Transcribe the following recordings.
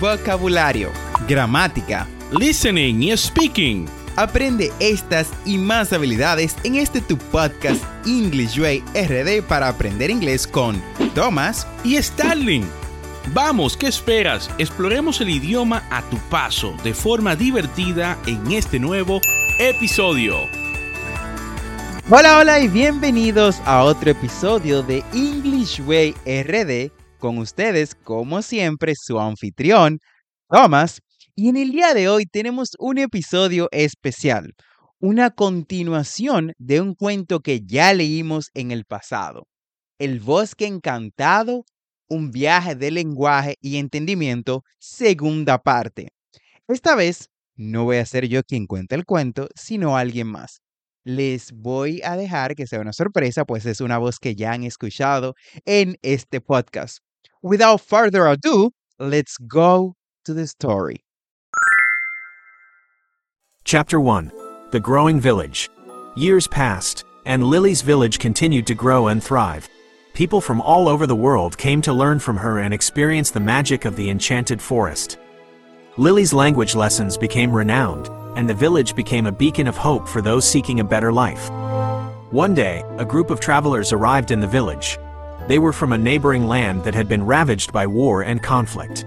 vocabulario, gramática, listening y speaking. Aprende estas y más habilidades en este tu podcast English Way RD para aprender inglés con Thomas y Starling. Vamos, ¿qué esperas? Exploremos el idioma a tu paso de forma divertida en este nuevo episodio. Hola, hola y bienvenidos a otro episodio de English Way RD. Con ustedes, como siempre, su anfitrión, Thomas. Y en el día de hoy tenemos un episodio especial, una continuación de un cuento que ya leímos en el pasado. El bosque encantado, un viaje de lenguaje y entendimiento, segunda parte. Esta vez no voy a ser yo quien cuente el cuento, sino alguien más. Les voy a dejar que sea una sorpresa, pues es una voz que ya han escuchado en este podcast. Without further ado, let's go to the story. Chapter 1 The Growing Village. Years passed, and Lily's village continued to grow and thrive. People from all over the world came to learn from her and experience the magic of the enchanted forest. Lily's language lessons became renowned, and the village became a beacon of hope for those seeking a better life. One day, a group of travelers arrived in the village. They were from a neighboring land that had been ravaged by war and conflict.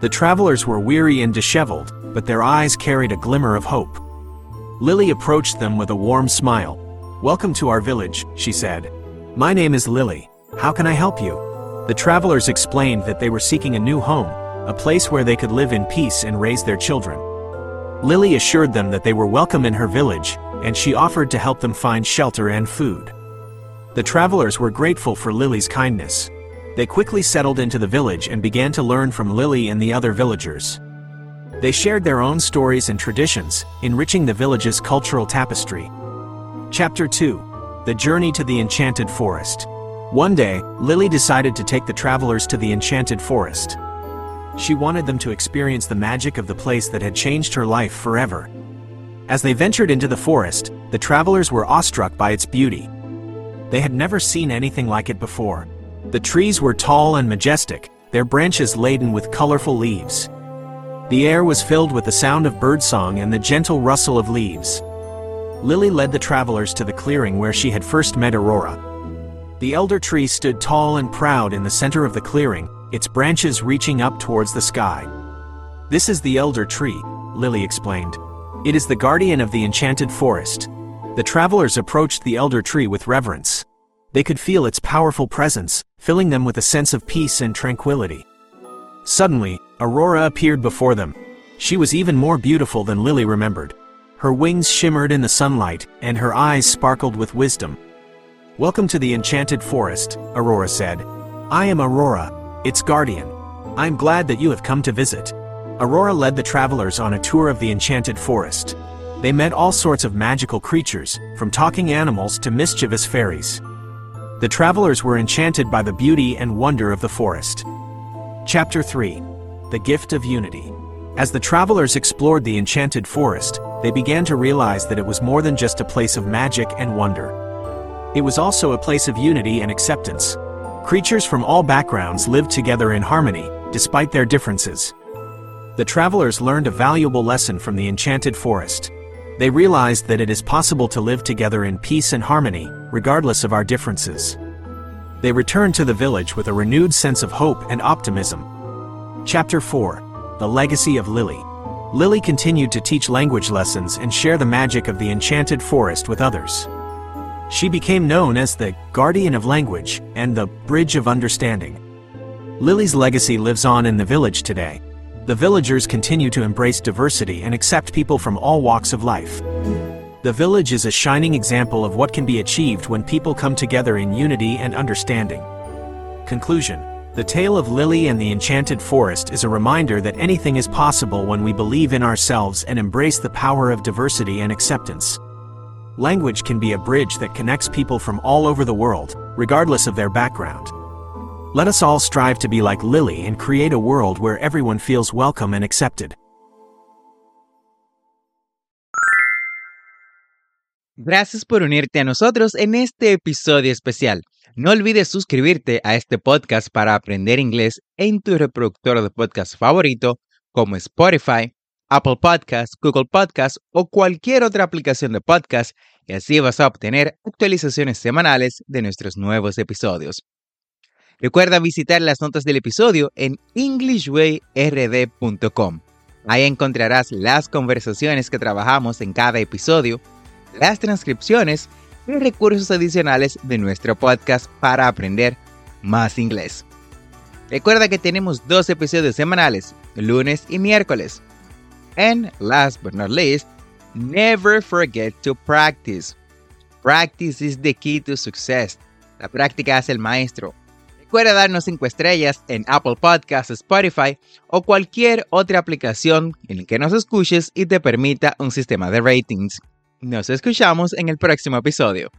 The travelers were weary and disheveled, but their eyes carried a glimmer of hope. Lily approached them with a warm smile. Welcome to our village, she said. My name is Lily. How can I help you? The travelers explained that they were seeking a new home, a place where they could live in peace and raise their children. Lily assured them that they were welcome in her village, and she offered to help them find shelter and food. The travelers were grateful for Lily's kindness. They quickly settled into the village and began to learn from Lily and the other villagers. They shared their own stories and traditions, enriching the village's cultural tapestry. Chapter 2 The Journey to the Enchanted Forest. One day, Lily decided to take the travelers to the Enchanted Forest. She wanted them to experience the magic of the place that had changed her life forever. As they ventured into the forest, the travelers were awestruck by its beauty. They had never seen anything like it before. The trees were tall and majestic, their branches laden with colorful leaves. The air was filled with the sound of birdsong and the gentle rustle of leaves. Lily led the travelers to the clearing where she had first met Aurora. The elder tree stood tall and proud in the center of the clearing, its branches reaching up towards the sky. This is the elder tree, Lily explained. It is the guardian of the enchanted forest. The travelers approached the elder tree with reverence. They could feel its powerful presence, filling them with a sense of peace and tranquility. Suddenly, Aurora appeared before them. She was even more beautiful than Lily remembered. Her wings shimmered in the sunlight, and her eyes sparkled with wisdom. Welcome to the Enchanted Forest, Aurora said. I am Aurora, its guardian. I am glad that you have come to visit. Aurora led the travelers on a tour of the Enchanted Forest. They met all sorts of magical creatures, from talking animals to mischievous fairies. The travelers were enchanted by the beauty and wonder of the forest. Chapter 3 The Gift of Unity. As the travelers explored the enchanted forest, they began to realize that it was more than just a place of magic and wonder. It was also a place of unity and acceptance. Creatures from all backgrounds lived together in harmony, despite their differences. The travelers learned a valuable lesson from the enchanted forest. They realized that it is possible to live together in peace and harmony, regardless of our differences. They returned to the village with a renewed sense of hope and optimism. Chapter 4 The Legacy of Lily. Lily continued to teach language lessons and share the magic of the enchanted forest with others. She became known as the Guardian of Language and the Bridge of Understanding. Lily's legacy lives on in the village today. The villagers continue to embrace diversity and accept people from all walks of life. The village is a shining example of what can be achieved when people come together in unity and understanding. Conclusion The tale of Lily and the Enchanted Forest is a reminder that anything is possible when we believe in ourselves and embrace the power of diversity and acceptance. Language can be a bridge that connects people from all over the world, regardless of their background. Let us all strive to be like Lily and create a world where everyone feels welcome and accepted. Gracias por unirte a nosotros en este episodio especial. No olvides suscribirte a este podcast para aprender inglés en tu reproductor de podcast favorito como Spotify, Apple Podcasts, Google Podcasts o cualquier otra aplicación de podcast y así vas a obtener actualizaciones semanales de nuestros nuevos episodios. Recuerda visitar las notas del episodio en englishwayrd.com. Ahí encontrarás las conversaciones que trabajamos en cada episodio, las transcripciones y recursos adicionales de nuestro podcast para aprender más inglés. Recuerda que tenemos dos episodios semanales, lunes y miércoles. And last but not least, never forget to practice. Practice is the key to success. La práctica es el maestro. Recuerda darnos 5 estrellas en Apple Podcasts, Spotify o cualquier otra aplicación en la que nos escuches y te permita un sistema de ratings. Nos escuchamos en el próximo episodio.